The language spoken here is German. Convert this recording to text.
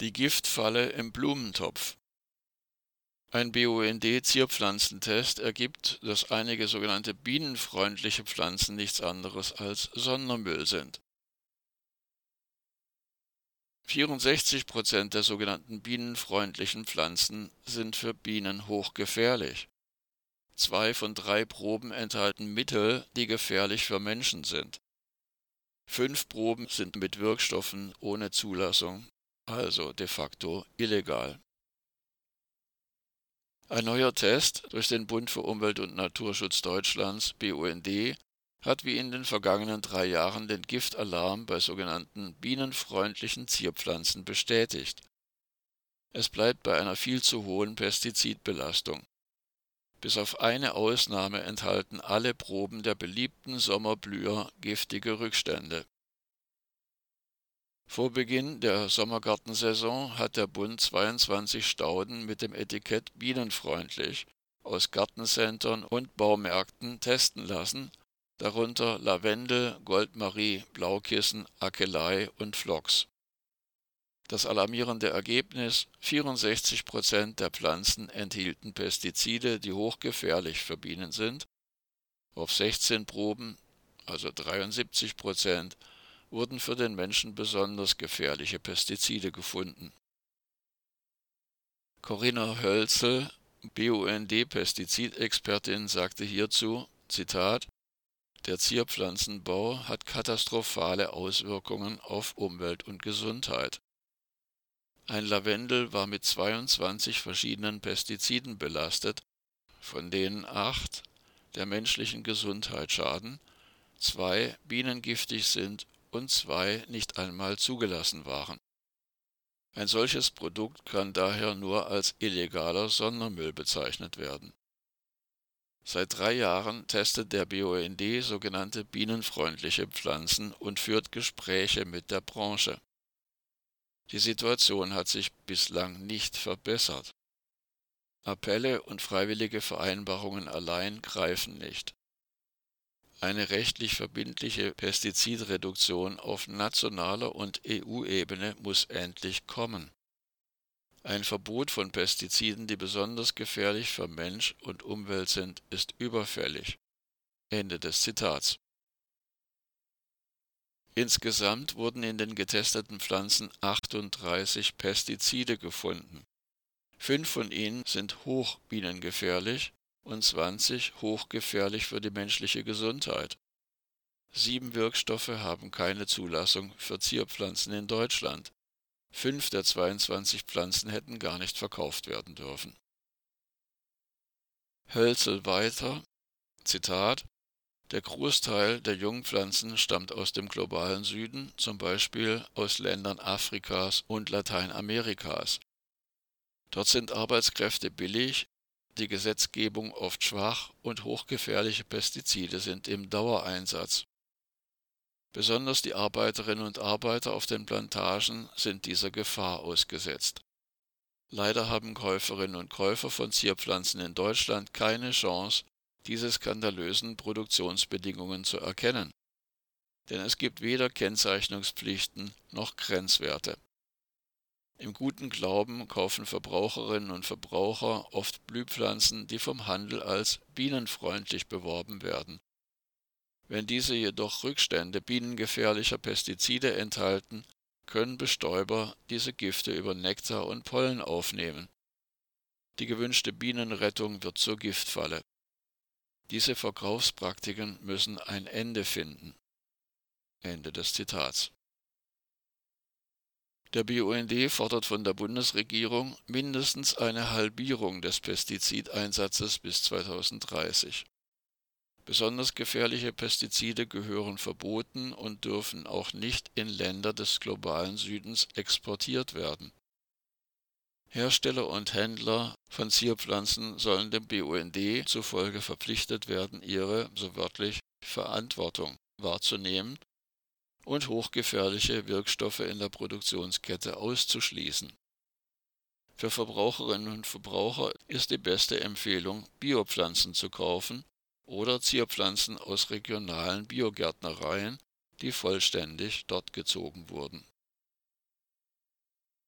Die Giftfalle im Blumentopf. Ein BUND-Zierpflanzentest ergibt, dass einige sogenannte bienenfreundliche Pflanzen nichts anderes als Sondermüll sind. 64 Prozent der sogenannten bienenfreundlichen Pflanzen sind für Bienen hochgefährlich. Zwei von drei Proben enthalten Mittel, die gefährlich für Menschen sind. Fünf Proben sind mit Wirkstoffen ohne Zulassung, also de facto illegal. Ein neuer Test durch den Bund für Umwelt und Naturschutz Deutschlands BUND hat wie in den vergangenen drei Jahren den Giftalarm bei sogenannten bienenfreundlichen Zierpflanzen bestätigt. Es bleibt bei einer viel zu hohen Pestizidbelastung. Bis auf eine Ausnahme enthalten alle Proben der beliebten Sommerblüher giftige Rückstände. Vor Beginn der Sommergartensaison hat der Bund 22 Stauden mit dem Etikett bienenfreundlich aus Gartencentern und Baumärkten testen lassen darunter Lavendel, Goldmarie, Blaukissen, Akelei und Phlox. Das alarmierende Ergebnis: 64 Prozent der Pflanzen enthielten Pestizide, die hochgefährlich für Bienen sind. Auf 16 Proben, also 73 Prozent, wurden für den Menschen besonders gefährliche Pestizide gefunden. Corinna Hölzel, BUND-Pestizidexpertin, sagte hierzu: Zitat der Zierpflanzenbau hat katastrophale Auswirkungen auf Umwelt und Gesundheit. Ein Lavendel war mit 22 verschiedenen Pestiziden belastet, von denen acht der menschlichen Gesundheit schaden, zwei bienengiftig sind und zwei nicht einmal zugelassen waren. Ein solches Produkt kann daher nur als illegaler Sondermüll bezeichnet werden Seit drei Jahren testet der BUND sogenannte bienenfreundliche Pflanzen und führt Gespräche mit der Branche. Die Situation hat sich bislang nicht verbessert. Appelle und freiwillige Vereinbarungen allein greifen nicht. Eine rechtlich verbindliche Pestizidreduktion auf nationaler und EU-Ebene muss endlich kommen ein Verbot von Pestiziden, die besonders gefährlich für Mensch und Umwelt sind, ist überfällig. Ende des Zitats. Insgesamt wurden in den getesteten Pflanzen 38 Pestizide gefunden. Fünf von ihnen sind hochbienengefährlich und 20 hochgefährlich für die menschliche Gesundheit. Sieben Wirkstoffe haben keine Zulassung für Zierpflanzen in Deutschland. Fünf der 22 Pflanzen hätten gar nicht verkauft werden dürfen. Hölzel weiter, Zitat, der Großteil der Jungpflanzen stammt aus dem globalen Süden, zum Beispiel aus Ländern Afrikas und Lateinamerikas. Dort sind Arbeitskräfte billig, die Gesetzgebung oft schwach und hochgefährliche Pestizide sind im Dauereinsatz. Besonders die Arbeiterinnen und Arbeiter auf den Plantagen sind dieser Gefahr ausgesetzt. Leider haben Käuferinnen und Käufer von Zierpflanzen in Deutschland keine Chance, diese skandalösen Produktionsbedingungen zu erkennen. Denn es gibt weder Kennzeichnungspflichten noch Grenzwerte. Im guten Glauben kaufen Verbraucherinnen und Verbraucher oft Blühpflanzen, die vom Handel als bienenfreundlich beworben werden wenn diese jedoch Rückstände bienengefährlicher Pestizide enthalten, können Bestäuber diese Gifte über Nektar und Pollen aufnehmen. Die gewünschte Bienenrettung wird zur Giftfalle. Diese Verkaufspraktiken müssen ein Ende finden. Ende des Zitats. Der BUND fordert von der Bundesregierung mindestens eine Halbierung des Pestizideinsatzes bis 2030. Besonders gefährliche Pestizide gehören verboten und dürfen auch nicht in Länder des globalen Südens exportiert werden. Hersteller und Händler von Zierpflanzen sollen dem BUND zufolge verpflichtet werden, ihre, so wörtlich, Verantwortung wahrzunehmen und hochgefährliche Wirkstoffe in der Produktionskette auszuschließen. Für Verbraucherinnen und Verbraucher ist die beste Empfehlung, Biopflanzen zu kaufen oder Zierpflanzen aus regionalen Biogärtnereien, die vollständig dort gezogen wurden